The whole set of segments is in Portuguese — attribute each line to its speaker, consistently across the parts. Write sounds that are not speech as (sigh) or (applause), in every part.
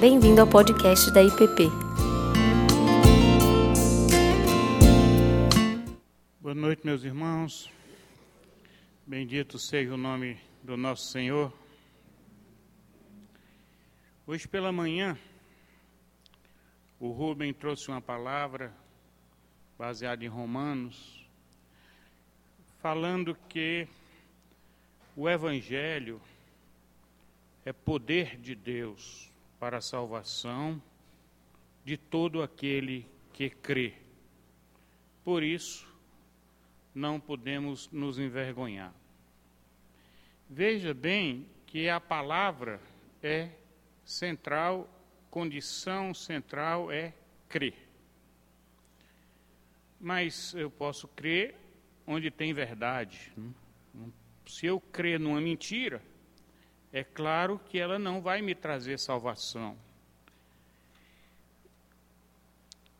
Speaker 1: Bem-vindo ao podcast da IPP.
Speaker 2: Boa noite, meus irmãos. Bendito seja o nome do nosso Senhor. Hoje pela manhã, o Rubem trouxe uma palavra baseada em Romanos, falando que o Evangelho é poder de Deus para a salvação de todo aquele que crê. Por isso, não podemos nos envergonhar. Veja bem que a palavra é central, condição central é crer. Mas eu posso crer onde tem verdade. Se eu crer numa mentira, é claro que ela não vai me trazer salvação.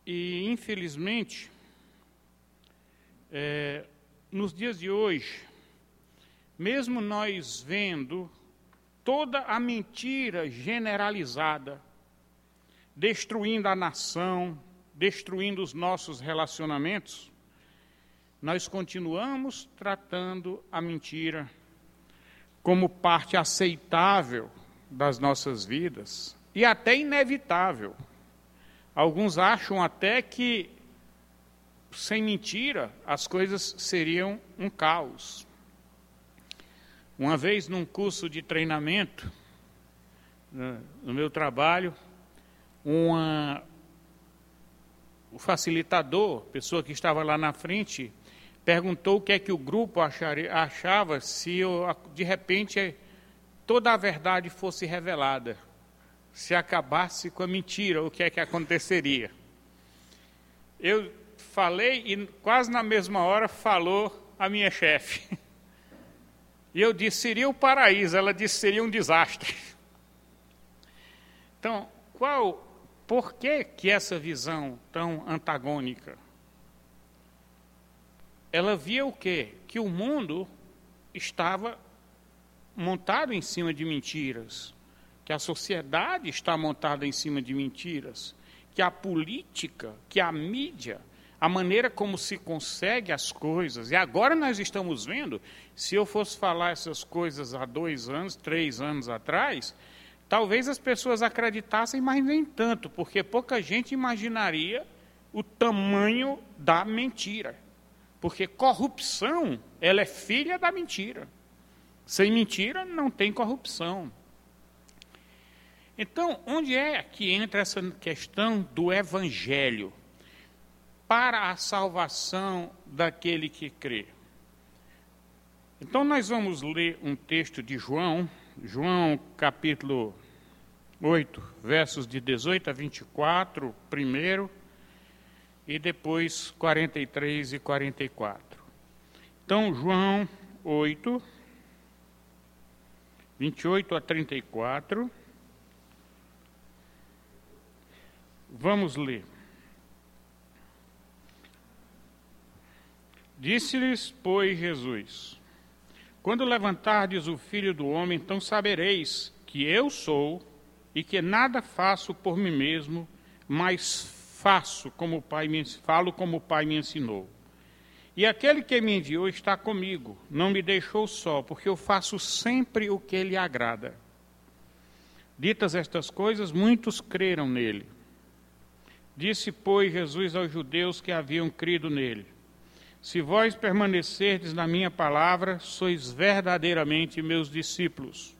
Speaker 2: E, infelizmente, é, nos dias de hoje, mesmo nós vendo toda a mentira generalizada, destruindo a nação, destruindo os nossos relacionamentos, nós continuamos tratando a mentira como parte aceitável das nossas vidas e até inevitável. Alguns acham até que, sem mentira, as coisas seriam um caos. Uma vez num curso de treinamento, né, no meu trabalho, uma, o facilitador, pessoa que estava lá na frente, perguntou o que é que o grupo acharia, achava se eu, de repente toda a verdade fosse revelada, se acabasse com a mentira, o que é que aconteceria. Eu falei e quase na mesma hora falou a minha chefe. (laughs) E eu disse, seria o paraíso, ela disse, seria um desastre. Então, qual, por que, que essa visão tão antagônica? Ela via o quê? Que o mundo estava montado em cima de mentiras, que a sociedade está montada em cima de mentiras, que a política, que a mídia, a maneira como se consegue as coisas, e agora nós estamos vendo, se eu fosse falar essas coisas há dois anos, três anos atrás, talvez as pessoas acreditassem, mas nem tanto, porque pouca gente imaginaria o tamanho da mentira. Porque corrupção, ela é filha da mentira. Sem mentira não tem corrupção. Então, onde é que entra essa questão do evangelho para a salvação daquele que crê? Então, nós vamos ler um texto de João, João capítulo 8, versos de 18 a 24, primeiro e depois 43 e 44. Então, João 8, 28 a 34. Vamos ler. Disse-lhes, pois, Jesus: Quando levantardes o filho do homem, então sabereis que eu sou e que nada faço por mim mesmo, mas faço como o Pai me falo como o Pai me ensinou. E aquele que me enviou está comigo, não me deixou só, porque eu faço sempre o que lhe agrada. Ditas estas coisas, muitos creram nele. Disse, pois, Jesus aos judeus que haviam crido nele: Se vós permanecerdes na minha palavra, sois verdadeiramente meus discípulos,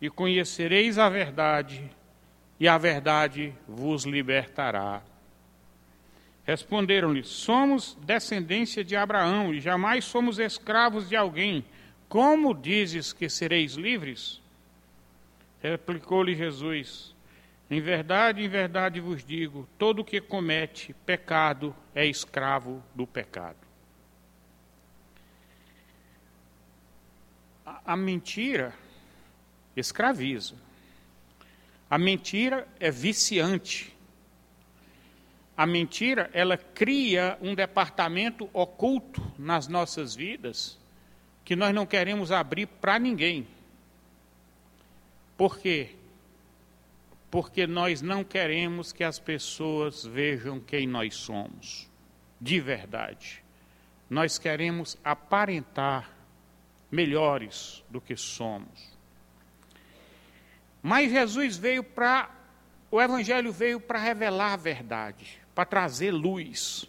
Speaker 2: e conhecereis a verdade, e a verdade vos libertará. Responderam-lhe: Somos descendência de Abraão e jamais somos escravos de alguém. Como dizes que sereis livres? Replicou-lhe Jesus: Em verdade, em verdade vos digo: todo que comete pecado é escravo do pecado. A, a mentira escraviza. A mentira é viciante. A mentira, ela cria um departamento oculto nas nossas vidas que nós não queremos abrir para ninguém. Por quê? porque nós não queremos que as pessoas vejam quem nós somos, de verdade. Nós queremos aparentar melhores do que somos. Mas Jesus veio para. O Evangelho veio para revelar a verdade, para trazer luz.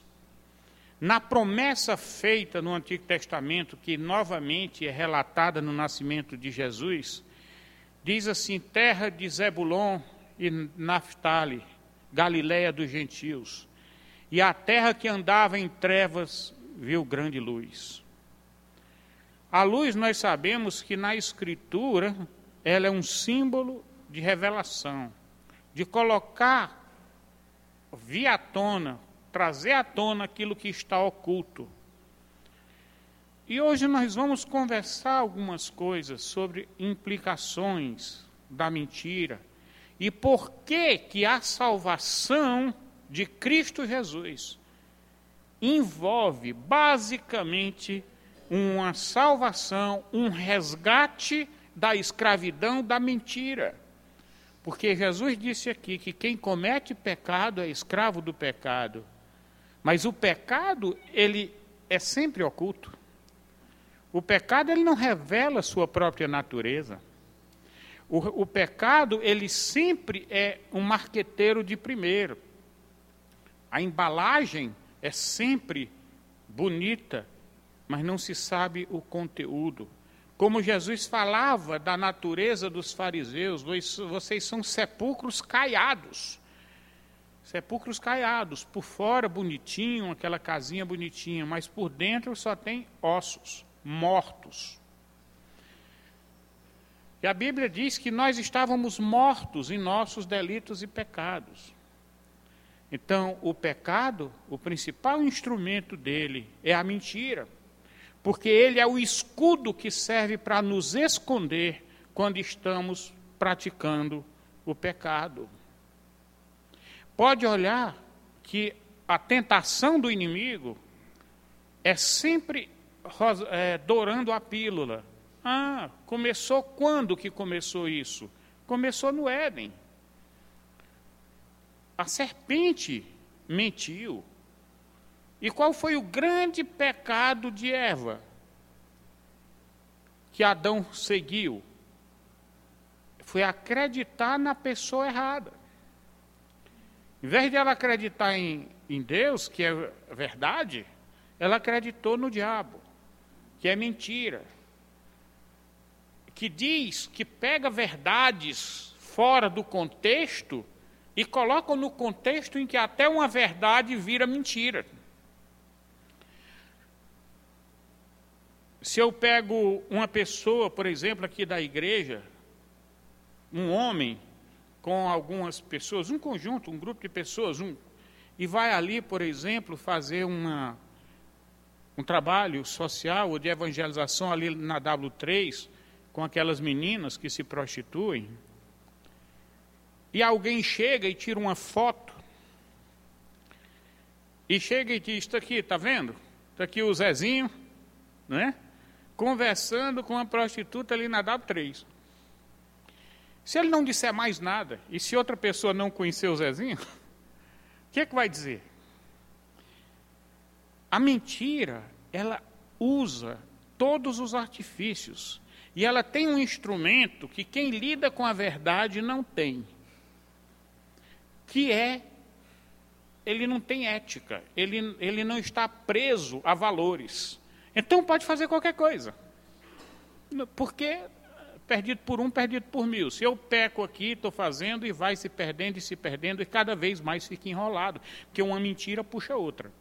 Speaker 2: Na promessa feita no Antigo Testamento, que novamente é relatada no nascimento de Jesus, diz assim: terra de Zebulon e Naphtali, Galiléia dos gentios. E a terra que andava em trevas viu grande luz. A luz, nós sabemos que na Escritura, ela é um símbolo de revelação, de colocar via à tona, trazer à tona aquilo que está oculto. E hoje nós vamos conversar algumas coisas sobre implicações da mentira e por que que a salvação de Cristo Jesus envolve basicamente uma salvação, um resgate da escravidão da mentira. Porque Jesus disse aqui que quem comete pecado é escravo do pecado. Mas o pecado, ele é sempre oculto. O pecado, ele não revela sua própria natureza. O, o pecado, ele sempre é um marqueteiro de primeiro. A embalagem é sempre bonita, mas não se sabe o conteúdo. Como Jesus falava da natureza dos fariseus, vocês são sepulcros caiados. Sepulcros caiados, por fora bonitinho, aquela casinha bonitinha, mas por dentro só tem ossos, mortos. E a Bíblia diz que nós estávamos mortos em nossos delitos e pecados. Então, o pecado, o principal instrumento dele é a mentira, porque ele é o escudo que serve para nos esconder quando estamos praticando o pecado. Pode olhar que a tentação do inimigo é sempre é, dourando a pílula, ah, começou quando que começou isso? Começou no Éden. A serpente mentiu. E qual foi o grande pecado de Eva? Que Adão seguiu? Foi acreditar na pessoa errada. Em vez de ela acreditar em, em Deus, que é verdade, ela acreditou no diabo, que é mentira que diz que pega verdades fora do contexto e coloca no contexto em que até uma verdade vira mentira. Se eu pego uma pessoa, por exemplo, aqui da igreja, um homem com algumas pessoas, um conjunto, um grupo de pessoas, um, e vai ali, por exemplo, fazer uma, um trabalho social ou de evangelização ali na W3, com aquelas meninas que se prostituem, e alguém chega e tira uma foto, e chega e diz: Está aqui, está vendo? Está aqui o Zezinho, né? Conversando com uma prostituta ali na W3. Se ele não disser mais nada, e se outra pessoa não conhecer o Zezinho, (laughs) o que é que vai dizer? A mentira, ela usa todos os artifícios e ela tem um instrumento que quem lida com a verdade não tem, que é ele não tem ética, ele, ele não está preso a valores. Então pode fazer qualquer coisa. Porque perdido por um, perdido por mil. Se eu peco aqui, estou fazendo e vai se perdendo e se perdendo e cada vez mais fica enrolado, porque uma mentira puxa outra.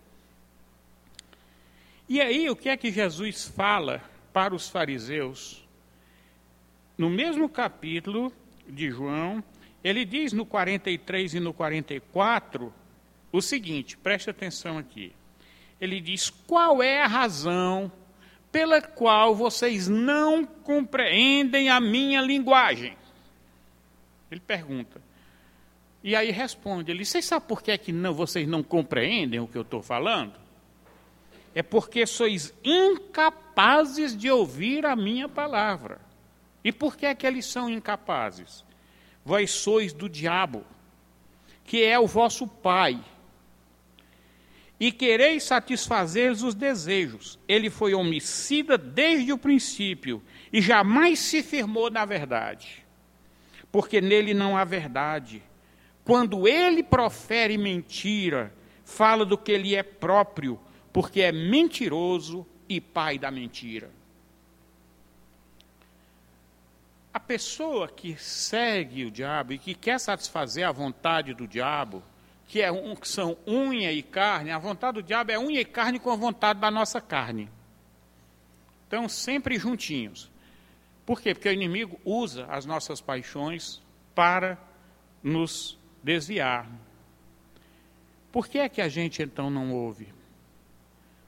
Speaker 2: E aí, o que é que Jesus fala para os fariseus? no mesmo capítulo de João, ele diz no 43 e no 44 o seguinte: preste atenção aqui. Ele diz: qual é a razão pela qual vocês não compreendem a minha linguagem? Ele pergunta. E aí responde: ele, vocês sabem por que, é que não, vocês não compreendem o que eu estou falando? É porque sois incapazes de ouvir a minha palavra. E por que é que eles são incapazes? vós sois do diabo, que é o vosso pai, e quereis satisfazer os desejos. Ele foi homicida desde o princípio e jamais se firmou na verdade, porque nele não há verdade. Quando ele profere mentira, fala do que ele é próprio, porque é mentiroso e pai da mentira. A pessoa que segue o diabo e que quer satisfazer a vontade do diabo, que, é um, que são unha e carne, a vontade do diabo é unha e carne com a vontade da nossa carne. Então, sempre juntinhos. Por quê? Porque o inimigo usa as nossas paixões para nos desviar. Por que é que a gente então não ouve?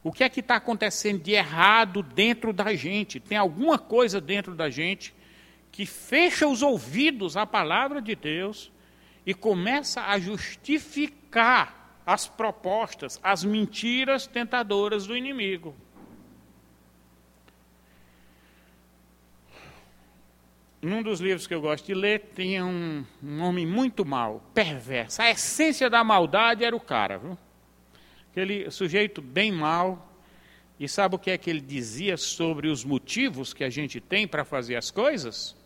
Speaker 2: O que é que está acontecendo de errado dentro da gente? Tem alguma coisa dentro da gente que fecha os ouvidos à palavra de Deus e começa a justificar as propostas, as mentiras tentadoras do inimigo. Num dos livros que eu gosto de ler, tinha um, um homem muito mau, perverso. A essência da maldade era o cara, viu? Aquele sujeito bem mau. E sabe o que é que ele dizia sobre os motivos que a gente tem para fazer as coisas?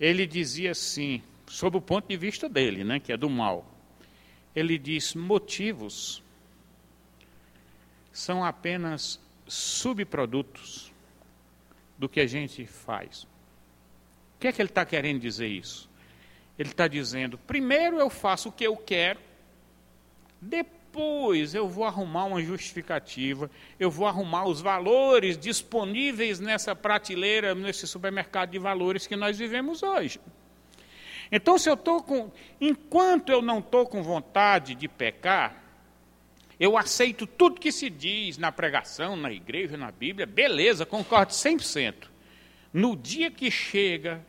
Speaker 2: ele dizia assim, sob o ponto de vista dele, né, que é do mal. Ele diz: motivos são apenas subprodutos do que a gente faz. O que é que ele está querendo dizer isso? Ele está dizendo: primeiro eu faço o que eu quero, depois eu vou arrumar uma justificativa, eu vou arrumar os valores disponíveis nessa prateleira, nesse supermercado de valores que nós vivemos hoje. Então, se eu estou com. Enquanto eu não estou com vontade de pecar, eu aceito tudo que se diz na pregação, na igreja, na Bíblia, beleza, concordo 100%. No dia que chega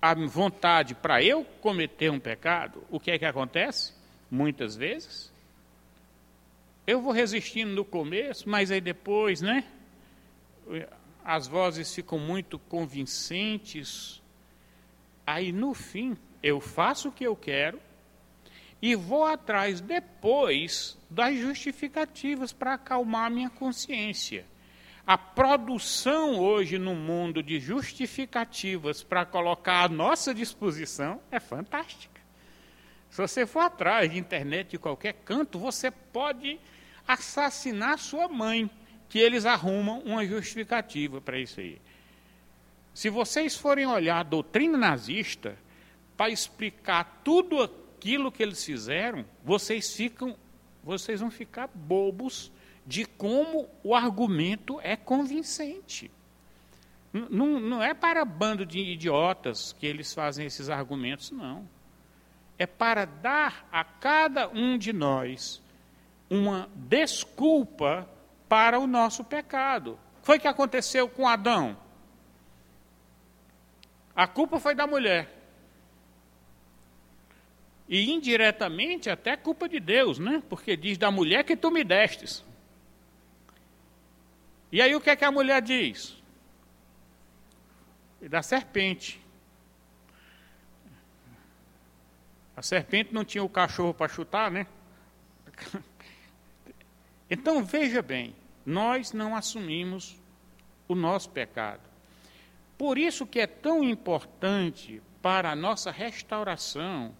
Speaker 2: a vontade para eu cometer um pecado, o que é que acontece? Muitas vezes eu vou resistindo no começo, mas aí depois, né? As vozes ficam muito convincentes. Aí no fim, eu faço o que eu quero e vou atrás depois das justificativas para acalmar a minha consciência. A produção hoje no mundo de justificativas para colocar à nossa disposição é fantástica. Se você for atrás de internet de qualquer canto, você pode assassinar sua mãe, que eles arrumam uma justificativa para isso aí. Se vocês forem olhar a doutrina nazista para explicar tudo aquilo que eles fizeram, vocês ficam, vocês vão ficar bobos de como o argumento é convincente. Não, não é para bando de idiotas que eles fazem esses argumentos, não. É para dar a cada um de nós uma desculpa para o nosso pecado. Foi o que aconteceu com Adão. A culpa foi da mulher. E indiretamente até culpa de Deus, né? Porque diz da mulher que tu me destes. E aí o que é que a mulher diz? E da serpente. A serpente não tinha o cachorro para chutar, né? (laughs) Então veja bem, nós não assumimos o nosso pecado. Por isso que é tão importante para a nossa restauração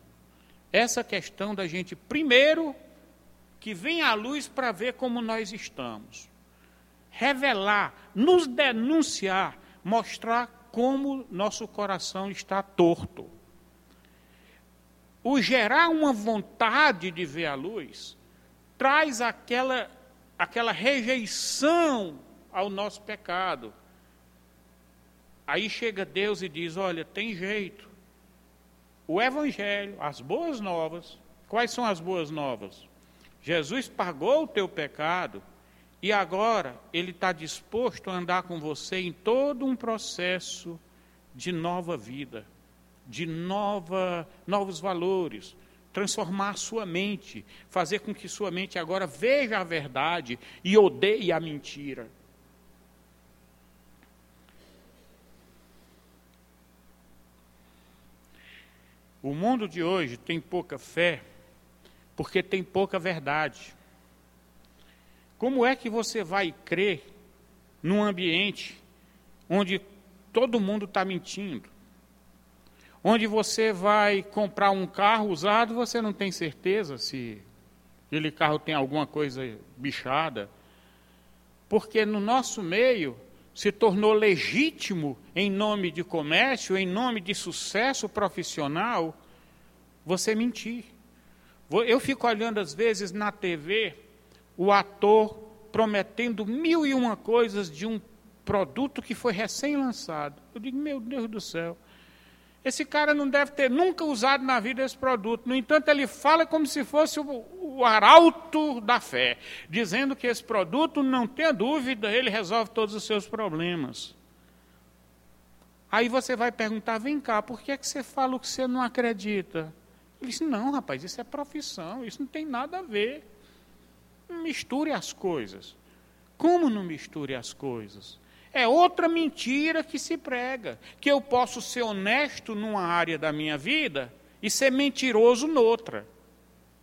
Speaker 2: essa questão da gente primeiro que venha à luz para ver como nós estamos. Revelar, nos denunciar, mostrar como nosso coração está torto. O gerar uma vontade de ver a luz traz aquela aquela rejeição ao nosso pecado. Aí chega Deus e diz: Olha, tem jeito. O Evangelho, as boas novas, quais são as boas novas? Jesus pagou o teu pecado e agora Ele está disposto a andar com você em todo um processo de nova vida, de nova, novos valores, transformar sua mente, fazer com que sua mente agora veja a verdade e odeie a mentira. O mundo de hoje tem pouca fé porque tem pouca verdade. Como é que você vai crer num ambiente onde todo mundo está mentindo? Onde você vai comprar um carro usado, você não tem certeza se aquele carro tem alguma coisa bichada. Porque no nosso meio se tornou legítimo, em nome de comércio, em nome de sucesso profissional, você mentir. Eu fico olhando às vezes na TV o ator prometendo mil e uma coisas de um produto que foi recém-lançado. Eu digo, meu Deus do céu, esse cara não deve ter nunca usado na vida esse produto. No entanto, ele fala como se fosse o, o arauto da fé, dizendo que esse produto, não tenha dúvida, ele resolve todos os seus problemas. Aí você vai perguntar, vem cá, por que, é que você fala o que você não acredita? Ele disse, não, rapaz, isso é profissão, isso não tem nada a ver. Misture as coisas. Como não misture as coisas? É outra mentira que se prega, que eu posso ser honesto numa área da minha vida e ser mentiroso noutra.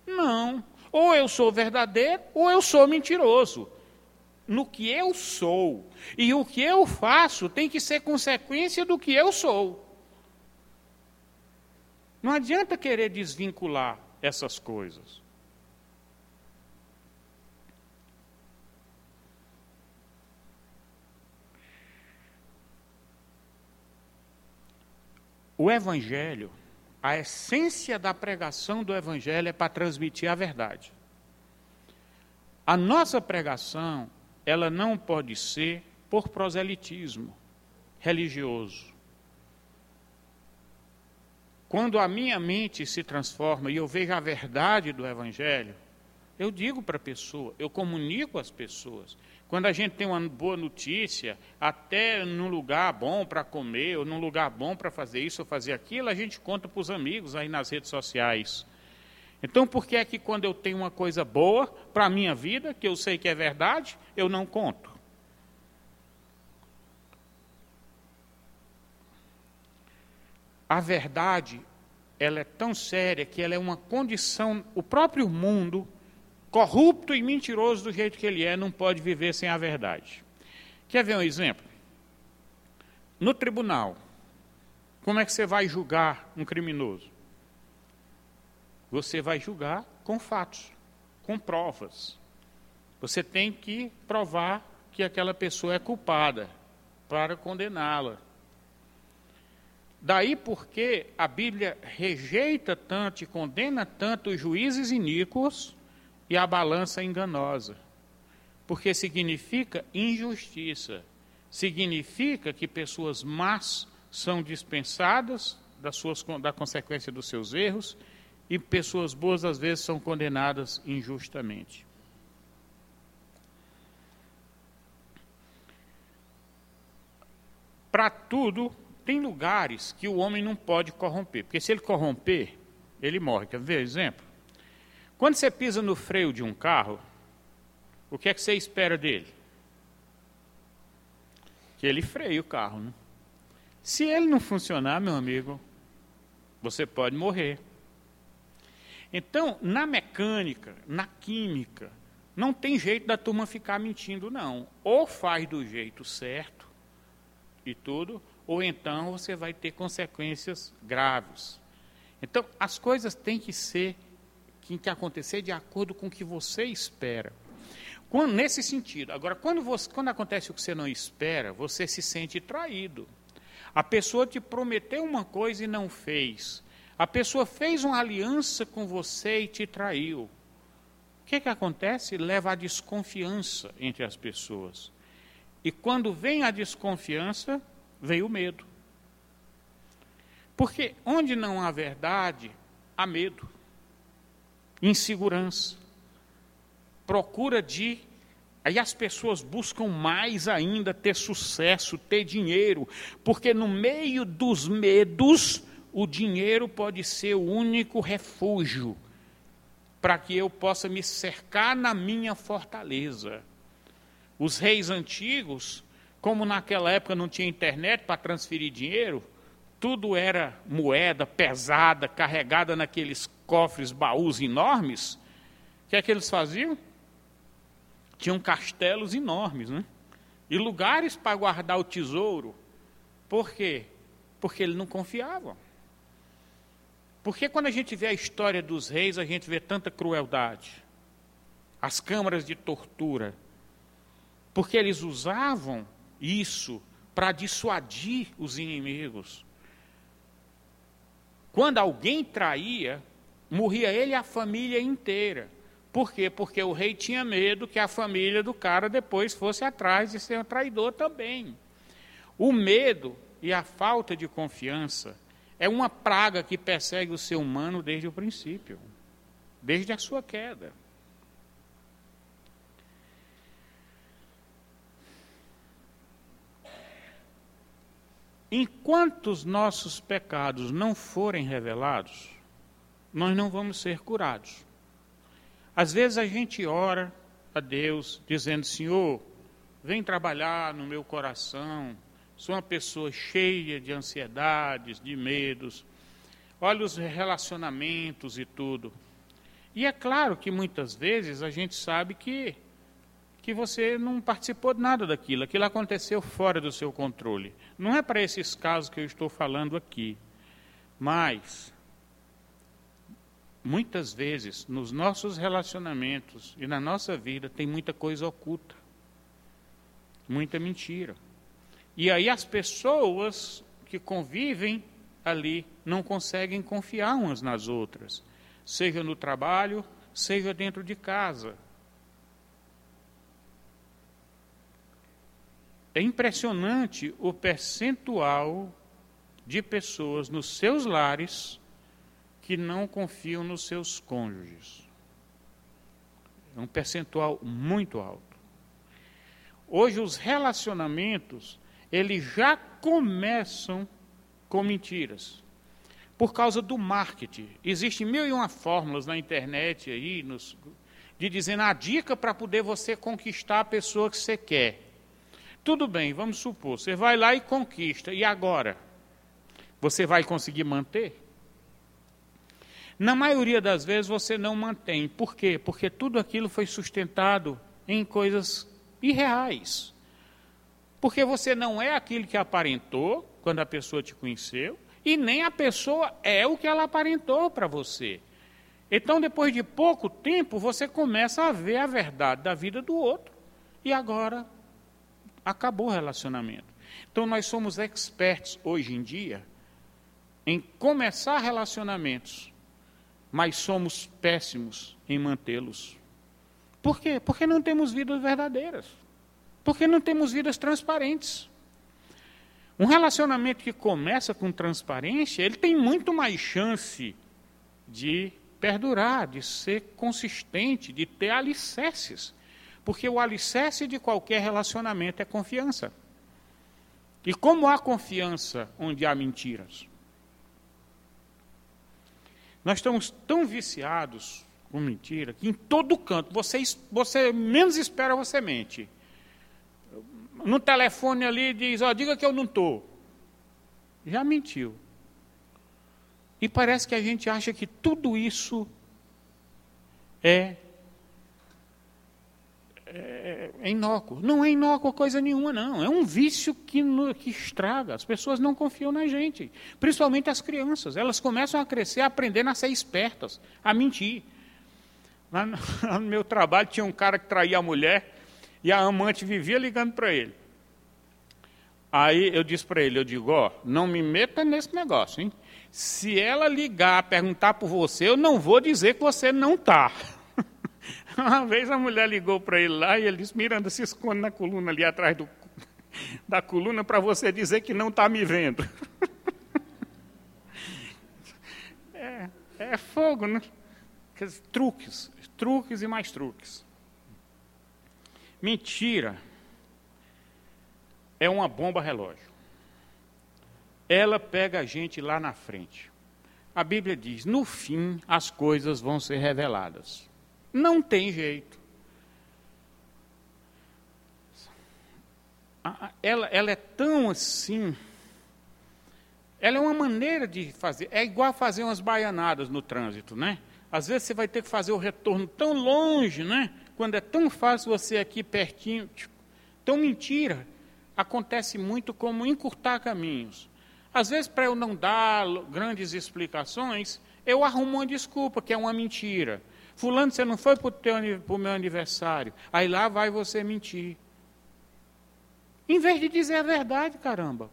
Speaker 2: Não. Ou eu sou verdadeiro ou eu sou mentiroso. No que eu sou. E o que eu faço tem que ser consequência do que eu sou. Não adianta querer desvincular essas coisas. O Evangelho, a essência da pregação do Evangelho é para transmitir a verdade. A nossa pregação, ela não pode ser por proselitismo religioso. Quando a minha mente se transforma e eu vejo a verdade do Evangelho, eu digo para a pessoa, eu comunico às pessoas. Quando a gente tem uma boa notícia, até num lugar bom para comer, ou num lugar bom para fazer isso ou fazer aquilo, a gente conta para os amigos aí nas redes sociais. Então, por que é que quando eu tenho uma coisa boa para a minha vida, que eu sei que é verdade, eu não conto? a verdade ela é tão séria que ela é uma condição, o próprio mundo, corrupto e mentiroso do jeito que ele é, não pode viver sem a verdade. Quer ver um exemplo? No tribunal, como é que você vai julgar um criminoso? Você vai julgar com fatos, com provas. Você tem que provar que aquela pessoa é culpada para condená-la. Daí porque a Bíblia rejeita tanto e condena tanto os juízes iníquos e a balança enganosa. Porque significa injustiça. Significa que pessoas más são dispensadas das suas, da consequência dos seus erros e pessoas boas às vezes são condenadas injustamente. Para tudo tem lugares que o homem não pode corromper, porque se ele corromper, ele morre. Quer ver exemplo? Quando você pisa no freio de um carro, o que é que você espera dele? Que ele freie o carro. Né? Se ele não funcionar, meu amigo, você pode morrer. Então, na mecânica, na química, não tem jeito da turma ficar mentindo, não. Ou faz do jeito certo e tudo, ou então você vai ter consequências graves. Então, as coisas têm que ser, têm que acontecer de acordo com o que você espera. Quando, nesse sentido. Agora, quando, você, quando acontece o que você não espera, você se sente traído. A pessoa te prometeu uma coisa e não fez. A pessoa fez uma aliança com você e te traiu. O que, que acontece? Leva a desconfiança entre as pessoas. E quando vem a desconfiança, veio o medo. Porque onde não há verdade, há medo, insegurança, procura de. Aí as pessoas buscam mais ainda ter sucesso, ter dinheiro, porque no meio dos medos, o dinheiro pode ser o único refúgio para que eu possa me cercar na minha fortaleza. Os reis antigos como naquela época não tinha internet para transferir dinheiro, tudo era moeda pesada, carregada naqueles cofres, baús enormes, o que é que eles faziam? Tinham castelos enormes, né? E lugares para guardar o tesouro. Por quê? Porque eles não confiavam. Porque quando a gente vê a história dos reis, a gente vê tanta crueldade. As câmaras de tortura. Porque eles usavam isso para dissuadir os inimigos. Quando alguém traía, morria ele e a família inteira. Por quê? Porque o rei tinha medo que a família do cara depois fosse atrás de ser um traidor também. O medo e a falta de confiança é uma praga que persegue o ser humano desde o princípio, desde a sua queda. Enquanto os nossos pecados não forem revelados, nós não vamos ser curados. Às vezes a gente ora a Deus dizendo: Senhor, vem trabalhar no meu coração. Sou uma pessoa cheia de ansiedades, de medos. Olha os relacionamentos e tudo. E é claro que muitas vezes a gente sabe que que você não participou de nada daquilo, aquilo aconteceu fora do seu controle. Não é para esses casos que eu estou falando aqui, mas muitas vezes nos nossos relacionamentos e na nossa vida tem muita coisa oculta, muita mentira. E aí as pessoas que convivem ali não conseguem confiar umas nas outras, seja no trabalho, seja dentro de casa. É impressionante o percentual de pessoas nos seus lares que não confiam nos seus cônjuges. É um percentual muito alto. Hoje os relacionamentos, eles já começam com mentiras. Por causa do marketing. Existem mil e uma fórmulas na internet aí, nos, de dizendo a dica para poder você conquistar a pessoa que você quer. Tudo bem, vamos supor, você vai lá e conquista, e agora? Você vai conseguir manter? Na maioria das vezes você não mantém. Por quê? Porque tudo aquilo foi sustentado em coisas irreais. Porque você não é aquilo que aparentou quando a pessoa te conheceu, e nem a pessoa é o que ela aparentou para você. Então, depois de pouco tempo, você começa a ver a verdade da vida do outro. E agora acabou o relacionamento. Então nós somos expertos hoje em dia em começar relacionamentos, mas somos péssimos em mantê-los. Por quê? Porque não temos vidas verdadeiras. Porque não temos vidas transparentes. Um relacionamento que começa com transparência, ele tem muito mais chance de perdurar, de ser consistente, de ter alicerces. Porque o alicerce de qualquer relacionamento é confiança. E como há confiança onde há mentiras? Nós estamos tão viciados com mentira que em todo canto, você, você menos espera, você mente. No telefone ali diz, ó, diga que eu não estou. Já mentiu. E parece que a gente acha que tudo isso é é, é inócuo. Não é inócuo coisa nenhuma, não. É um vício que, no, que estraga. As pessoas não confiam na gente. Principalmente as crianças. Elas começam a crescer, a aprender a ser espertas, a mentir. Lá no, (laughs) lá no meu trabalho tinha um cara que traía a mulher e a amante vivia ligando para ele. Aí eu disse para ele, eu digo, ó, não me meta nesse negócio, hein? Se ela ligar, perguntar por você, eu não vou dizer que você não está. (laughs) (laughs) Uma vez a mulher ligou para ele lá e ele disse: Miranda, se esconde na coluna ali atrás do, (laughs) da coluna para você dizer que não está me vendo. (laughs) É, é fogo, né? Truques, truques e mais truques. Mentira é uma bomba relógio. Ela pega a gente lá na frente. A Bíblia diz: no fim as coisas vão ser reveladas. Não tem jeito. Ela, ela é tão assim. ela é uma maneira de fazer. É igual fazer umas baianadas no trânsito, né? Às vezes você vai ter que fazer o retorno tão longe, né? Quando é tão fácil você aqui pertinho. Então, mentira acontece muito como encurtar caminhos. Às vezes, para eu não dar grandes explicações, eu arrumo uma desculpa, que é uma mentira. Fulano, você não foi para o meu aniversário. Aí lá vai você mentir. Em vez de dizer a verdade, caramba.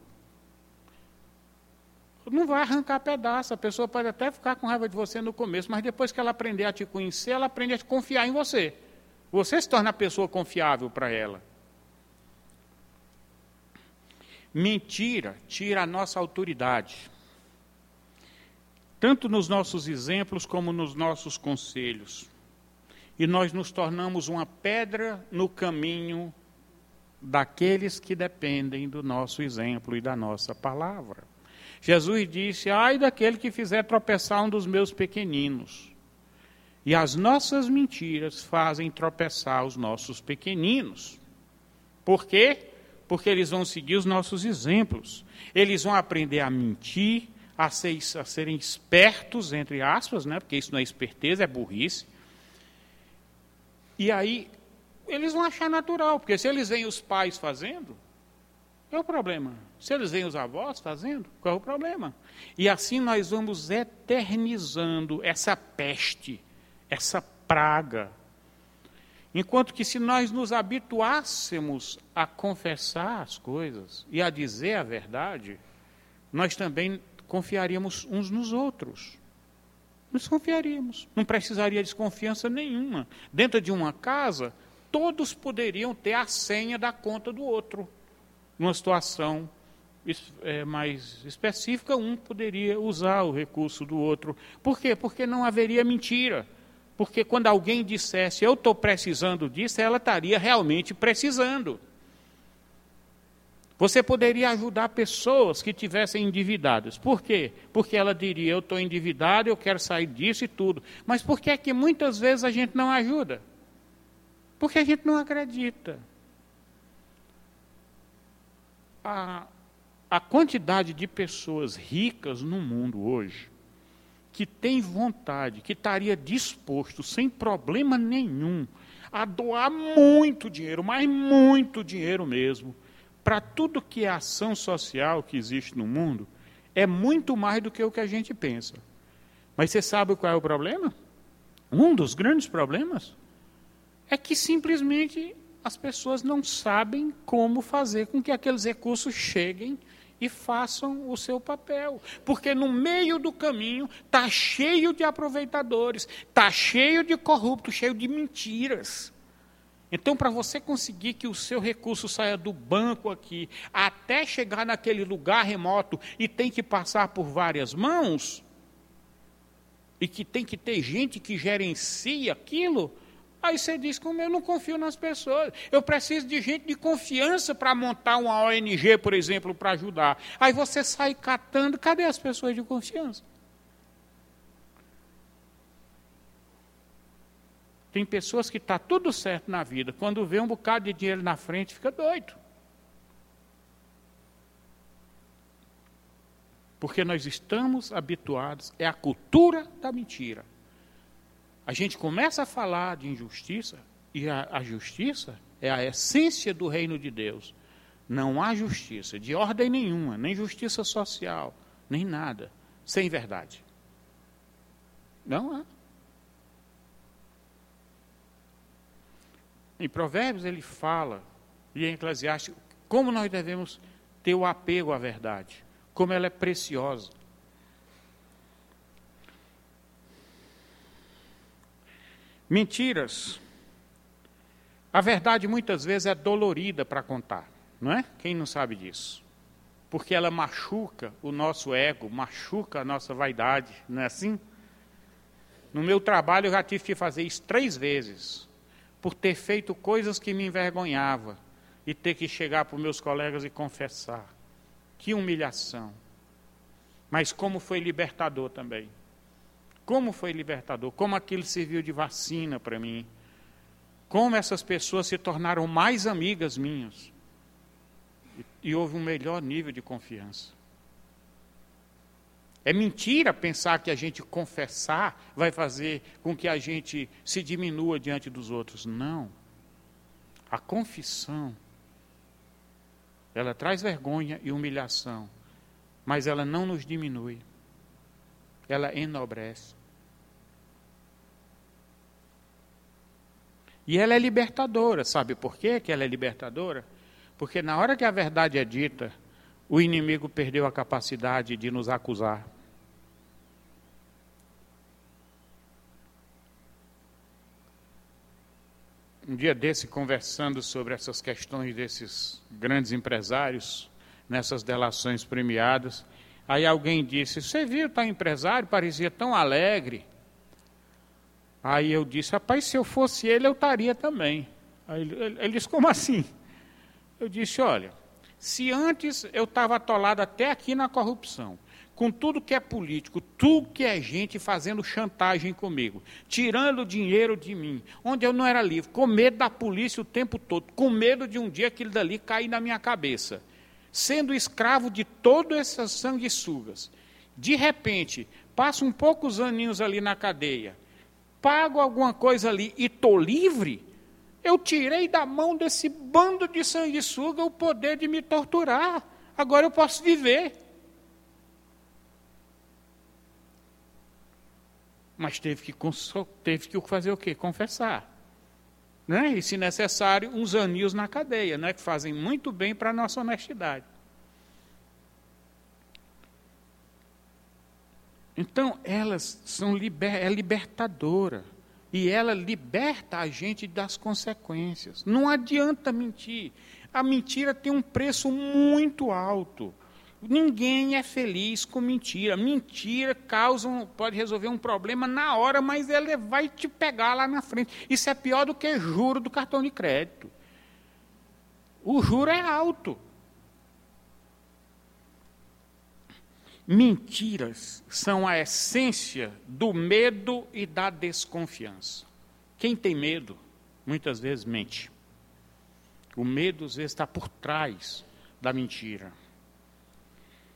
Speaker 2: Não vai arrancar pedaço. A pessoa pode até ficar com raiva de você no começo, mas depois que ela aprender a te conhecer, ela aprende a confiar em você. Você se torna a pessoa confiável para ela. Mentira tira a nossa autoridade, tanto nos nossos exemplos como nos nossos conselhos. E nós nos tornamos uma pedra no caminho daqueles que dependem do nosso exemplo e da nossa palavra. Jesus disse: Ai daquele que fizer tropeçar um dos meus pequeninos. E as nossas mentiras fazem tropeçar os nossos pequeninos. Por quê? porque eles vão seguir os nossos exemplos. Eles vão aprender a mentir, a, ser, a serem espertos, entre aspas, né? porque isso não é esperteza, é burrice. E aí, eles vão achar natural, porque se eles veem os pais fazendo, qual é o problema? Se eles veem os avós fazendo, qual é o problema? E assim nós vamos eternizando essa peste, essa praga Enquanto que se nós nos habituássemos a confessar as coisas e a dizer a verdade, nós também confiaríamos uns nos outros. Nos confiaríamos. Não precisaria desconfiança nenhuma. Dentro de uma casa, todos poderiam ter a senha da conta do outro. Numa situação é, mais específica, um poderia usar o recurso do outro. Por quê? Porque não haveria mentira porque quando alguém dissesse eu estou precisando disso, ela estaria realmente precisando. Você poderia ajudar pessoas que tivessem endividadas. Por quê? Porque ela diria: Eu estou endividado, eu quero sair disso e tudo. Mas por que é que muitas vezes a gente não ajuda? Porque a gente não acredita. A, a quantidade de pessoas ricas no mundo hoje que tem vontade, que estaria disposto, sem problema nenhum, a doar muito dinheiro, mas muito dinheiro mesmo, para tudo que é ação social que existe no mundo, é muito mais do que o que a gente pensa. Mas você sabe qual é o problema? Um dos grandes problemas é que simplesmente as pessoas não sabem como fazer com que aqueles recursos cheguem e façam o seu papel. Porque no meio do caminho está cheio de aproveitadores, está cheio de corruptos, cheio de mentiras. Então, para você conseguir que o seu recurso saia do banco aqui, até chegar naquele lugar remoto e tem que passar por várias mãos, e que tem que ter gente que gerencie aquilo, Aí você diz, como eu não confio nas pessoas, eu preciso de gente de confiança para montar uma ONG, por exemplo, para ajudar. Aí você sai catando, cadê as pessoas de confiança? Tem pessoas que está tudo certo na vida, quando vê um bocado de dinheiro na frente, fica doido. Porque nós estamos habituados, é a cultura da mentira. A gente começa a falar de injustiça, e a, a justiça é a essência do reino de Deus. Não há justiça de ordem nenhuma, nem justiça social, nem nada, sem verdade. Não há. Em Provérbios ele fala, e em Eclesiastes, como nós devemos ter o apego à verdade, como ela é preciosa. Mentiras. A verdade muitas vezes é dolorida para contar, não é? Quem não sabe disso? Porque ela machuca o nosso ego, machuca a nossa vaidade, não é assim? No meu trabalho eu já tive que fazer isso três vezes, por ter feito coisas que me envergonhava e ter que chegar para os meus colegas e confessar. Que humilhação. Mas como foi libertador também. Como foi libertador, como aquilo serviu de vacina para mim. Como essas pessoas se tornaram mais amigas minhas. E, e houve um melhor nível de confiança. É mentira pensar que a gente confessar vai fazer com que a gente se diminua diante dos outros. Não. A confissão, ela traz vergonha e humilhação, mas ela não nos diminui. Ela enobrece. E ela é libertadora. Sabe por quê que ela é libertadora? Porque na hora que a verdade é dita, o inimigo perdeu a capacidade de nos acusar. Um dia desse, conversando sobre essas questões desses grandes empresários, nessas delações premiadas, aí alguém disse: Você viu tal empresário? Parecia tão alegre. Aí eu disse: Rapaz, se eu fosse ele, eu estaria também. Aí ele, ele disse: Como assim? Eu disse: Olha, se antes eu estava atolado até aqui na corrupção, com tudo que é político, tudo que é gente fazendo chantagem comigo, tirando dinheiro de mim, onde eu não era livre, com medo da polícia o tempo todo, com medo de um dia aquilo dali cair na minha cabeça, sendo escravo de todas essas sanguessugas. De repente, passo um poucos aninhos ali na cadeia, pago alguma coisa ali e estou livre, eu tirei da mão desse bando de sanguessuga o poder de me torturar. Agora eu posso viver. Mas teve que, teve que fazer o quê? Confessar. Né? E, se necessário, uns aninhos na cadeia, né? que fazem muito bem para a nossa honestidade. Então, elas são liber, é libertadora. E ela liberta a gente das consequências. Não adianta mentir. A mentira tem um preço muito alto. Ninguém é feliz com mentira. Mentira causa pode resolver um problema na hora, mas ela vai te pegar lá na frente. Isso é pior do que juro do cartão de crédito. O juro é alto. Mentiras são a essência do medo e da desconfiança. Quem tem medo, muitas vezes mente. O medo, às vezes, está por trás da mentira.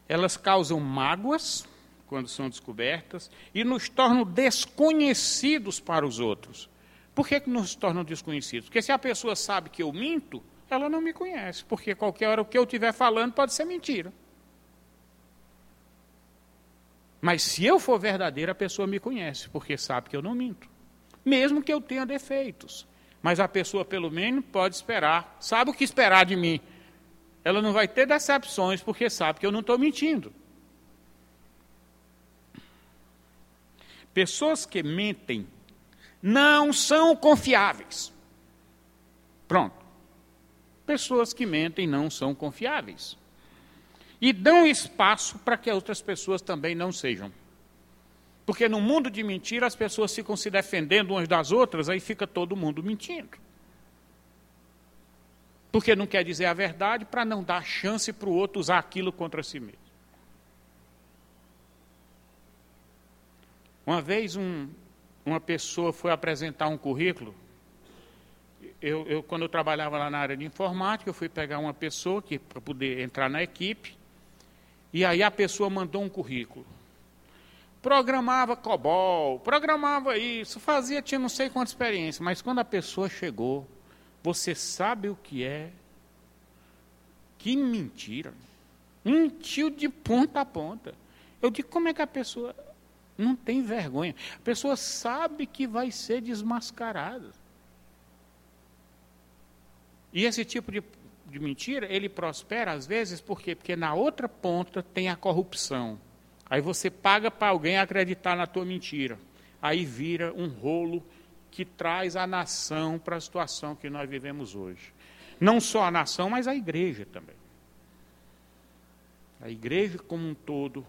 Speaker 2: Elas causam mágoas quando são descobertas e nos tornam desconhecidos para os outros. Por que, que nos tornam desconhecidos? Porque se a pessoa sabe que eu minto, ela não me conhece, porque qualquer hora o que eu estiver falando pode ser mentira. Mas se eu for verdadeiro, a pessoa me conhece, porque sabe que eu não minto. Mesmo que eu tenha defeitos. Mas a pessoa, pelo menos, pode esperar, sabe o que esperar de mim. Ela não vai ter decepções, porque sabe que eu não estou mentindo. Pessoas que mentem não são confiáveis. Pronto. Pessoas que mentem não são confiáveis e dão espaço para que outras pessoas também não sejam. Porque no mundo de mentira as pessoas ficam se defendendo umas das outras, aí fica todo mundo mentindo. Porque não quer dizer a verdade para não dar chance para o outro usar aquilo contra si mesmo. Uma vez um, uma pessoa foi apresentar um currículo. Eu, eu, quando eu trabalhava lá na área de informática, eu fui pegar uma pessoa para poder entrar na equipe. E aí a pessoa mandou um currículo. Programava COBOL, programava isso, fazia, tinha não sei quanta experiência, mas quando a pessoa chegou, você sabe o que é? Que mentira. Mentiu de ponta a ponta. Eu digo, como é que a pessoa não tem vergonha? A pessoa sabe que vai ser desmascarada. E esse tipo de de mentira, ele prospera às vezes por quê? Porque na outra ponta tem a corrupção. Aí você paga para alguém acreditar na tua mentira. Aí vira um rolo que traz a nação para a situação que nós vivemos hoje. Não só a nação, mas a igreja também. A igreja como um todo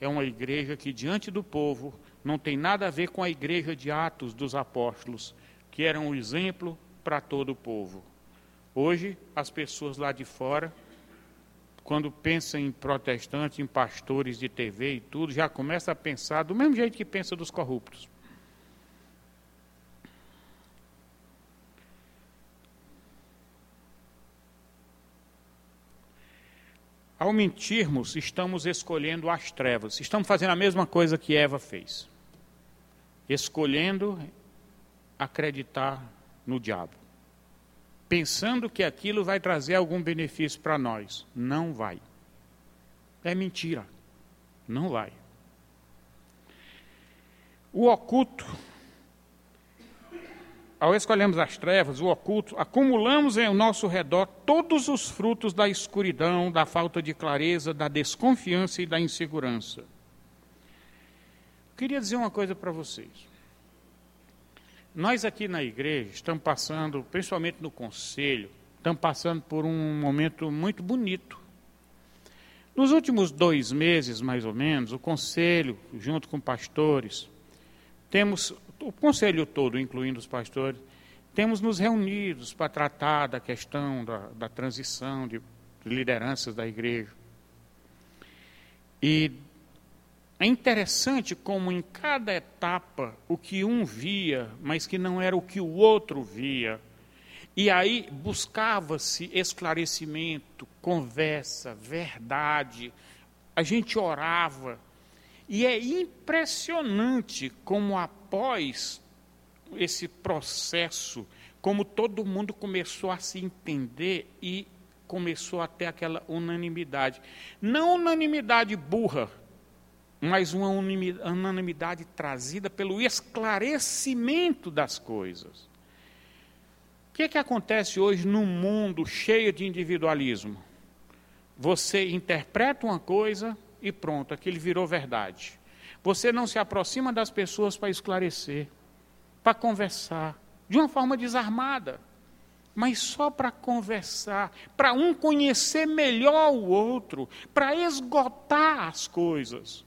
Speaker 2: é uma igreja que, diante do povo, não tem nada a ver com a igreja de Atos dos Apóstolos, que era um exemplo para todo o povo. Hoje, as pessoas lá de fora, quando pensam em protestantes, em pastores de TV e tudo, já começa a pensar do mesmo jeito que pensa dos corruptos. Ao mentirmos, estamos escolhendo as trevas. Estamos fazendo a mesma coisa que Eva fez. Escolhendo acreditar no diabo. Pensando que aquilo vai trazer algum benefício para nós. Não vai. É mentira. Não vai. O oculto ao escolhermos as trevas, o oculto, acumulamos em nosso redor todos os frutos da escuridão, da falta de clareza, da desconfiança e da insegurança. Queria dizer uma coisa para vocês. Nós aqui na igreja estamos passando, principalmente no conselho, estamos passando por um momento muito bonito. Nos últimos dois meses, mais ou menos, o conselho, junto com pastores, temos o conselho todo, incluindo os pastores, temos nos reunidos para tratar da questão da, da transição de lideranças da igreja. E é interessante como em cada etapa o que um via, mas que não era o que o outro via. E aí buscava-se esclarecimento, conversa, verdade. A gente orava. E é impressionante como após esse processo, como todo mundo começou a se entender e começou a ter aquela unanimidade. Não unanimidade burra, mas uma unanimidade trazida pelo esclarecimento das coisas. O que, é que acontece hoje num mundo cheio de individualismo? Você interpreta uma coisa e pronto, aquilo virou verdade. Você não se aproxima das pessoas para esclarecer, para conversar, de uma forma desarmada, mas só para conversar, para um conhecer melhor o outro, para esgotar as coisas.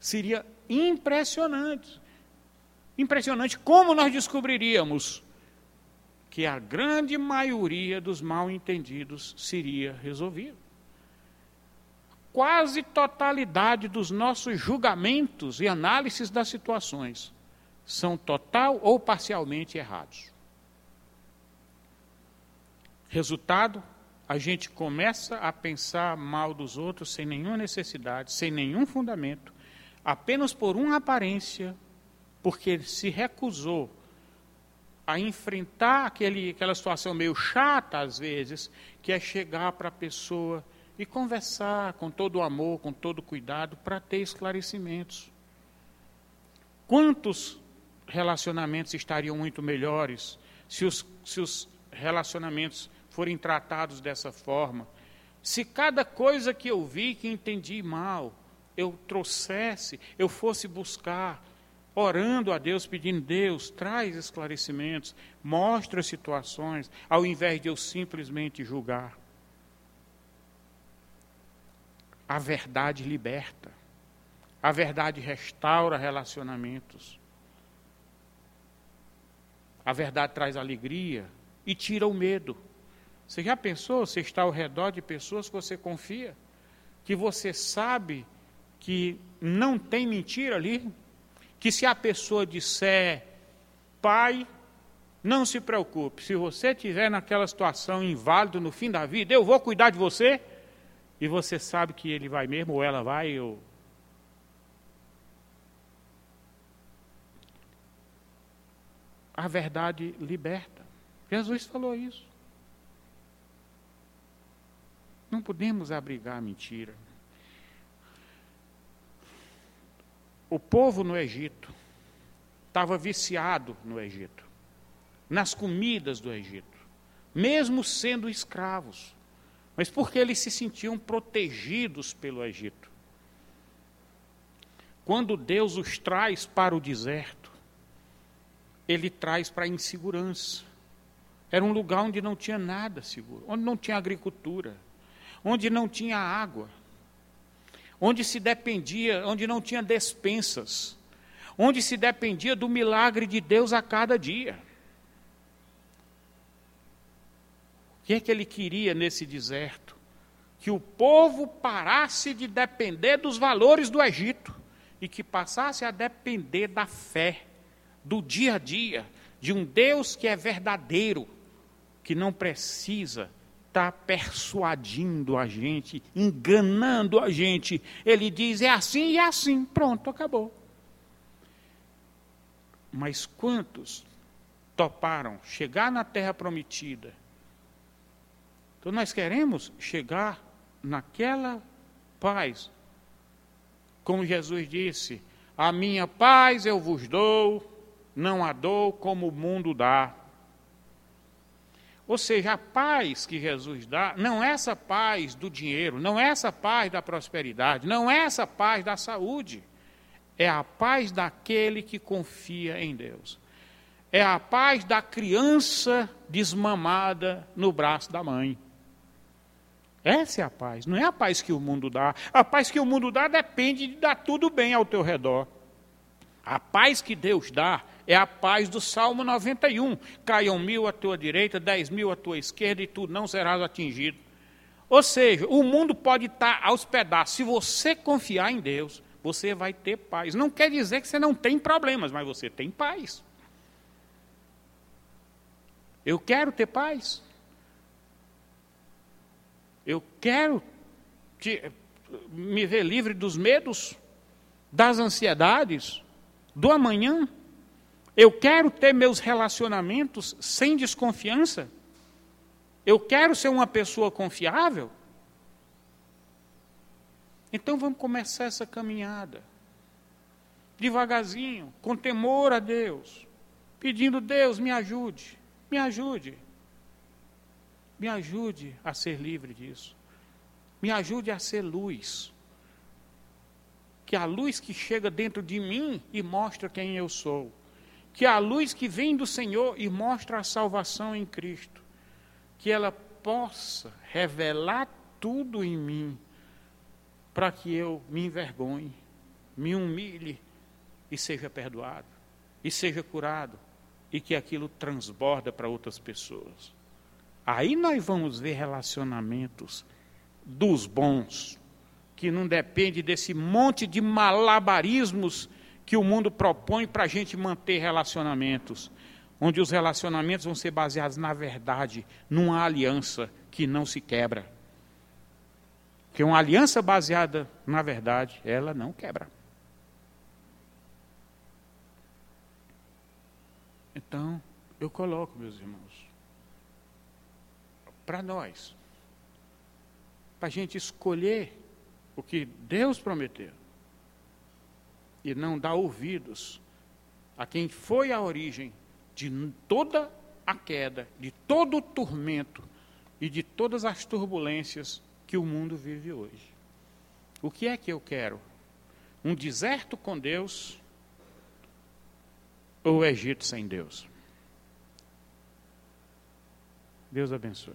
Speaker 2: Seria impressionante. Impressionante como nós descobriríamos que a grande maioria dos mal entendidos seria resolvida quase totalidade dos nossos julgamentos e análises das situações são total ou parcialmente errados. Resultado, a gente começa a pensar mal dos outros sem nenhuma necessidade, sem nenhum fundamento, apenas por uma aparência, porque ele se recusou a enfrentar aquele, aquela situação meio chata, às vezes, que é chegar para a pessoa e conversar com todo o amor, com todo o cuidado, para ter esclarecimentos. Quantos relacionamentos estariam muito melhores se os, se os relacionamentos forem tratados dessa forma? Se cada coisa que eu vi que entendi mal, eu trouxesse, eu fosse buscar, orando a Deus, pedindo, Deus, traz esclarecimentos, mostra situações, ao invés de eu simplesmente julgar. A verdade liberta. A verdade restaura relacionamentos. A verdade traz alegria e tira o medo. Você já pensou? Você está ao redor de pessoas que você confia, que você sabe que não tem mentira ali, que se a pessoa disser, pai, não se preocupe, se você estiver naquela situação inválida no fim da vida, eu vou cuidar de você e você sabe que ele vai mesmo, ou ela vai, ou. A verdade liberta. Jesus falou isso. Não podemos abrigar a mentira. O povo no Egito estava viciado no Egito, nas comidas do Egito, mesmo sendo escravos mas porque eles se sentiam protegidos pelo Egito. Quando Deus os traz para o deserto, ele traz para a insegurança. Era um lugar onde não tinha nada seguro, onde não tinha agricultura, onde não tinha água, onde se dependia, onde não tinha despensas, onde se dependia do milagre de Deus a cada dia. que é que ele queria nesse deserto? Que o povo parasse de depender dos valores do Egito e que passasse a depender da fé, do dia a dia, de um Deus que é verdadeiro, que não precisa está persuadindo a gente, enganando a gente. Ele diz: é assim e é assim. Pronto, acabou. Mas quantos toparam chegar na terra prometida? Então nós queremos chegar naquela paz. Como Jesus disse: A minha paz eu vos dou, não a dou como o mundo dá. Ou seja, a paz que Jesus dá não é essa paz do dinheiro, não é essa paz da prosperidade, não é essa paz da saúde. É a paz daquele que confia em Deus. É a paz da criança desmamada no braço da mãe. Essa é a paz, não é a paz que o mundo dá. A paz que o mundo dá depende de dar tudo bem ao teu redor. A paz que Deus dá é a paz do Salmo 91. Caiam mil à tua direita, dez mil à tua esquerda, e tu não serás atingido. Ou seja, o mundo pode estar aos pedaços. Se você confiar em Deus, você vai ter paz. Não quer dizer que você não tem problemas, mas você tem paz. Eu quero ter paz. Eu quero me ver livre dos medos, das ansiedades, do amanhã. Eu quero ter meus relacionamentos sem desconfiança. Eu quero ser uma pessoa confiável. Então vamos começar essa caminhada. Devagarzinho, com temor a Deus, pedindo: Deus, me ajude, me ajude. Me ajude a ser livre disso. Me ajude a ser luz que a luz que chega dentro de mim e mostra quem eu sou, que a luz que vem do Senhor e mostra a salvação em Cristo, que ela possa revelar tudo em mim, para que eu me envergonhe, me humilhe e seja perdoado, e seja curado, e que aquilo transborda para outras pessoas. Aí nós vamos ver relacionamentos dos bons, que não depende desse monte de malabarismos que o mundo propõe para a gente manter relacionamentos, onde os relacionamentos vão ser baseados na verdade, numa aliança que não se quebra. Porque uma aliança baseada na verdade, ela não quebra. Então, eu coloco, meus irmãos, para nós, para a gente escolher o que Deus prometeu e não dá ouvidos a quem foi a origem de toda a queda, de todo o tormento e de todas as turbulências que o mundo vive hoje. O que é que eu quero? Um deserto com Deus ou o Egito sem Deus? Deus abençoe.